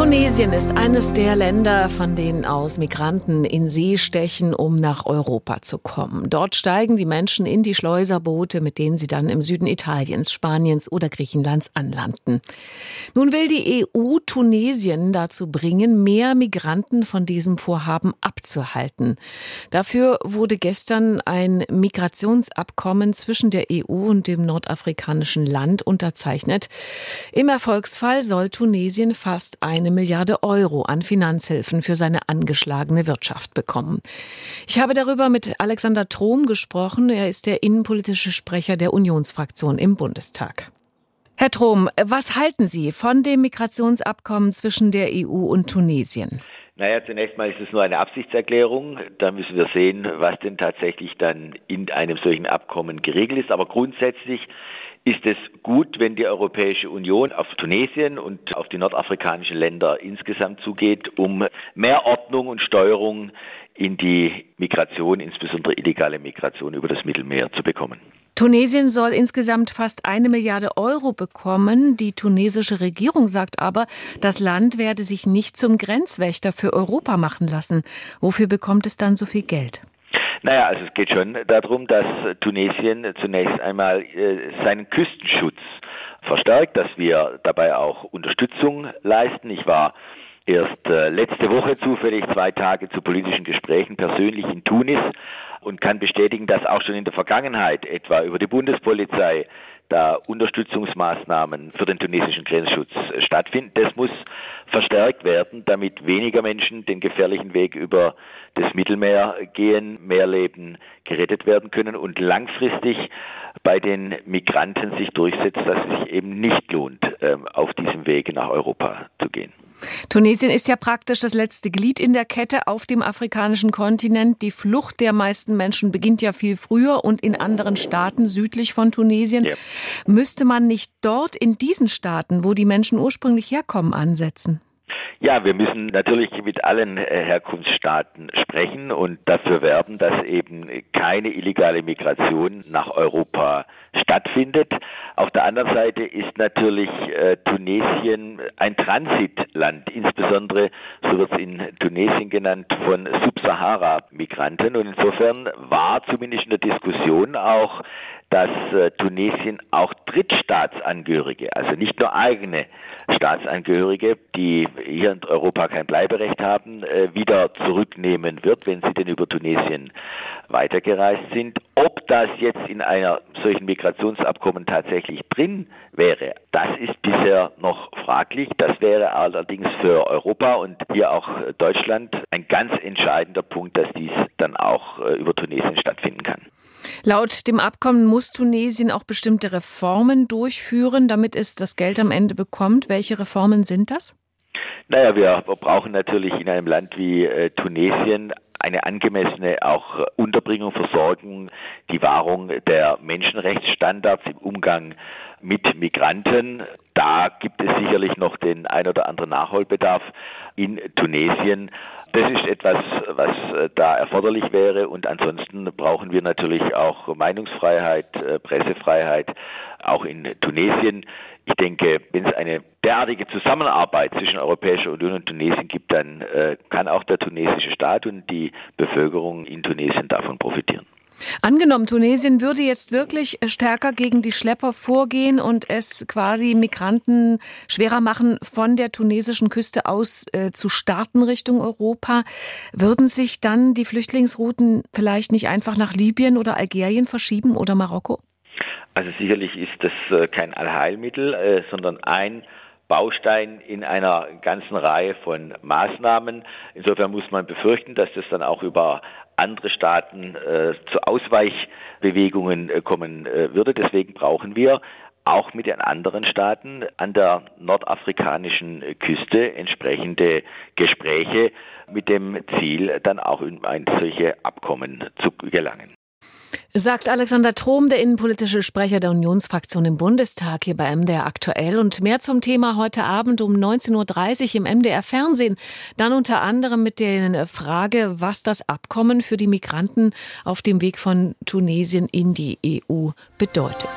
Tunesien ist eines der Länder, von denen aus Migranten in See stechen, um nach Europa zu kommen. Dort steigen die Menschen in die Schleuserboote, mit denen sie dann im Süden Italiens, Spaniens oder Griechenlands anlanden. Nun will die EU Tunesien dazu bringen, mehr Migranten von diesem Vorhaben abzuhalten. Dafür wurde gestern ein Migrationsabkommen zwischen der EU und dem nordafrikanischen Land unterzeichnet. Im Erfolgsfall soll Tunesien fast eine eine Milliarde Euro an Finanzhilfen für seine angeschlagene Wirtschaft bekommen. Ich habe darüber mit Alexander Trom gesprochen. Er ist der innenpolitische Sprecher der Unionsfraktion im Bundestag. Herr Trom, was halten Sie von dem Migrationsabkommen zwischen der EU und Tunesien? Naja, zunächst mal ist es nur eine Absichtserklärung. Da müssen wir sehen, was denn tatsächlich dann in einem solchen Abkommen geregelt ist. Aber grundsätzlich ist es gut, wenn die Europäische Union auf Tunesien und auf die nordafrikanischen Länder insgesamt zugeht, um mehr Ordnung und Steuerung in die Migration, insbesondere illegale Migration über das Mittelmeer zu bekommen. Tunesien soll insgesamt fast eine Milliarde Euro bekommen. Die tunesische Regierung sagt aber, das Land werde sich nicht zum Grenzwächter für Europa machen lassen. Wofür bekommt es dann so viel Geld? Naja, also es geht schon darum, dass Tunesien zunächst einmal äh, seinen Küstenschutz verstärkt, dass wir dabei auch Unterstützung leisten. Ich war erst äh, letzte Woche zufällig zwei Tage zu politischen Gesprächen persönlich in Tunis und kann bestätigen, dass auch schon in der Vergangenheit etwa über die Bundespolizei da Unterstützungsmaßnahmen für den tunesischen Grenzschutz stattfinden. Das muss verstärkt werden, damit weniger Menschen den gefährlichen Weg über das Mittelmeer gehen, mehr Leben gerettet werden können und langfristig bei den Migranten sich durchsetzt, dass es sich eben nicht lohnt, auf diesem Weg nach Europa zu gehen. Tunesien ist ja praktisch das letzte Glied in der Kette auf dem afrikanischen Kontinent. Die Flucht der meisten Menschen beginnt ja viel früher und in anderen Staaten südlich von Tunesien. Ja. Müsste man nicht dort in diesen Staaten, wo die Menschen ursprünglich herkommen, ansetzen? Ja, wir müssen natürlich mit allen äh, Herkunftsstaaten sprechen und dafür werben, dass eben keine illegale Migration nach Europa stattfindet. Auf der anderen Seite ist natürlich äh, Tunesien ein Transitland, insbesondere, so wird es in Tunesien genannt, von Subsahara-Migranten. Und insofern war zumindest in der Diskussion auch dass äh, Tunesien auch Drittstaatsangehörige, also nicht nur eigene Staatsangehörige, die hier in Europa kein Bleiberecht haben, äh, wieder zurücknehmen wird, wenn sie denn über Tunesien weitergereist sind. Ob das jetzt in einer solchen Migrationsabkommen tatsächlich drin wäre, das ist bisher noch fraglich. Das wäre allerdings für Europa und hier auch Deutschland ein ganz entscheidender Punkt, dass dies dann auch äh, über Tunesien stattfinden kann. Laut dem Abkommen muss Tunesien auch bestimmte Reformen durchführen, damit es das Geld am Ende bekommt. Welche Reformen sind das? Naja, wir brauchen natürlich in einem Land wie äh, Tunesien eine angemessene auch Unterbringung, Versorgung, die Wahrung der Menschenrechtsstandards im Umgang mit Migranten. Da gibt es sicherlich noch den ein oder anderen Nachholbedarf in Tunesien. Das ist etwas, was äh, da erforderlich wäre. Und ansonsten brauchen wir natürlich auch Meinungsfreiheit, äh, Pressefreiheit, auch in Tunesien. Ich denke, wenn es eine derartige Zusammenarbeit zwischen Europäischer Union und Tunesien gibt, dann äh, kann auch der tunesische Staat und die Bevölkerung in Tunesien davon profitieren. Angenommen, Tunesien würde jetzt wirklich stärker gegen die Schlepper vorgehen und es quasi Migranten schwerer machen, von der tunesischen Küste aus äh, zu starten Richtung Europa. Würden sich dann die Flüchtlingsrouten vielleicht nicht einfach nach Libyen oder Algerien verschieben oder Marokko? Also sicherlich ist das äh, kein Allheilmittel, äh, sondern ein Baustein in einer ganzen Reihe von Maßnahmen. Insofern muss man befürchten, dass das dann auch über andere Staaten äh, zu Ausweichbewegungen äh, kommen äh, würde. Deswegen brauchen wir auch mit den anderen Staaten an der nordafrikanischen Küste entsprechende Gespräche mit dem Ziel, dann auch in ein solche Abkommen zu gelangen. Sagt Alexander Trom, der innenpolitische Sprecher der Unionsfraktion im Bundestag hier bei MDR aktuell. Und mehr zum Thema heute Abend um 19.30 Uhr im MDR Fernsehen. Dann unter anderem mit der Frage, was das Abkommen für die Migranten auf dem Weg von Tunesien in die EU bedeutet.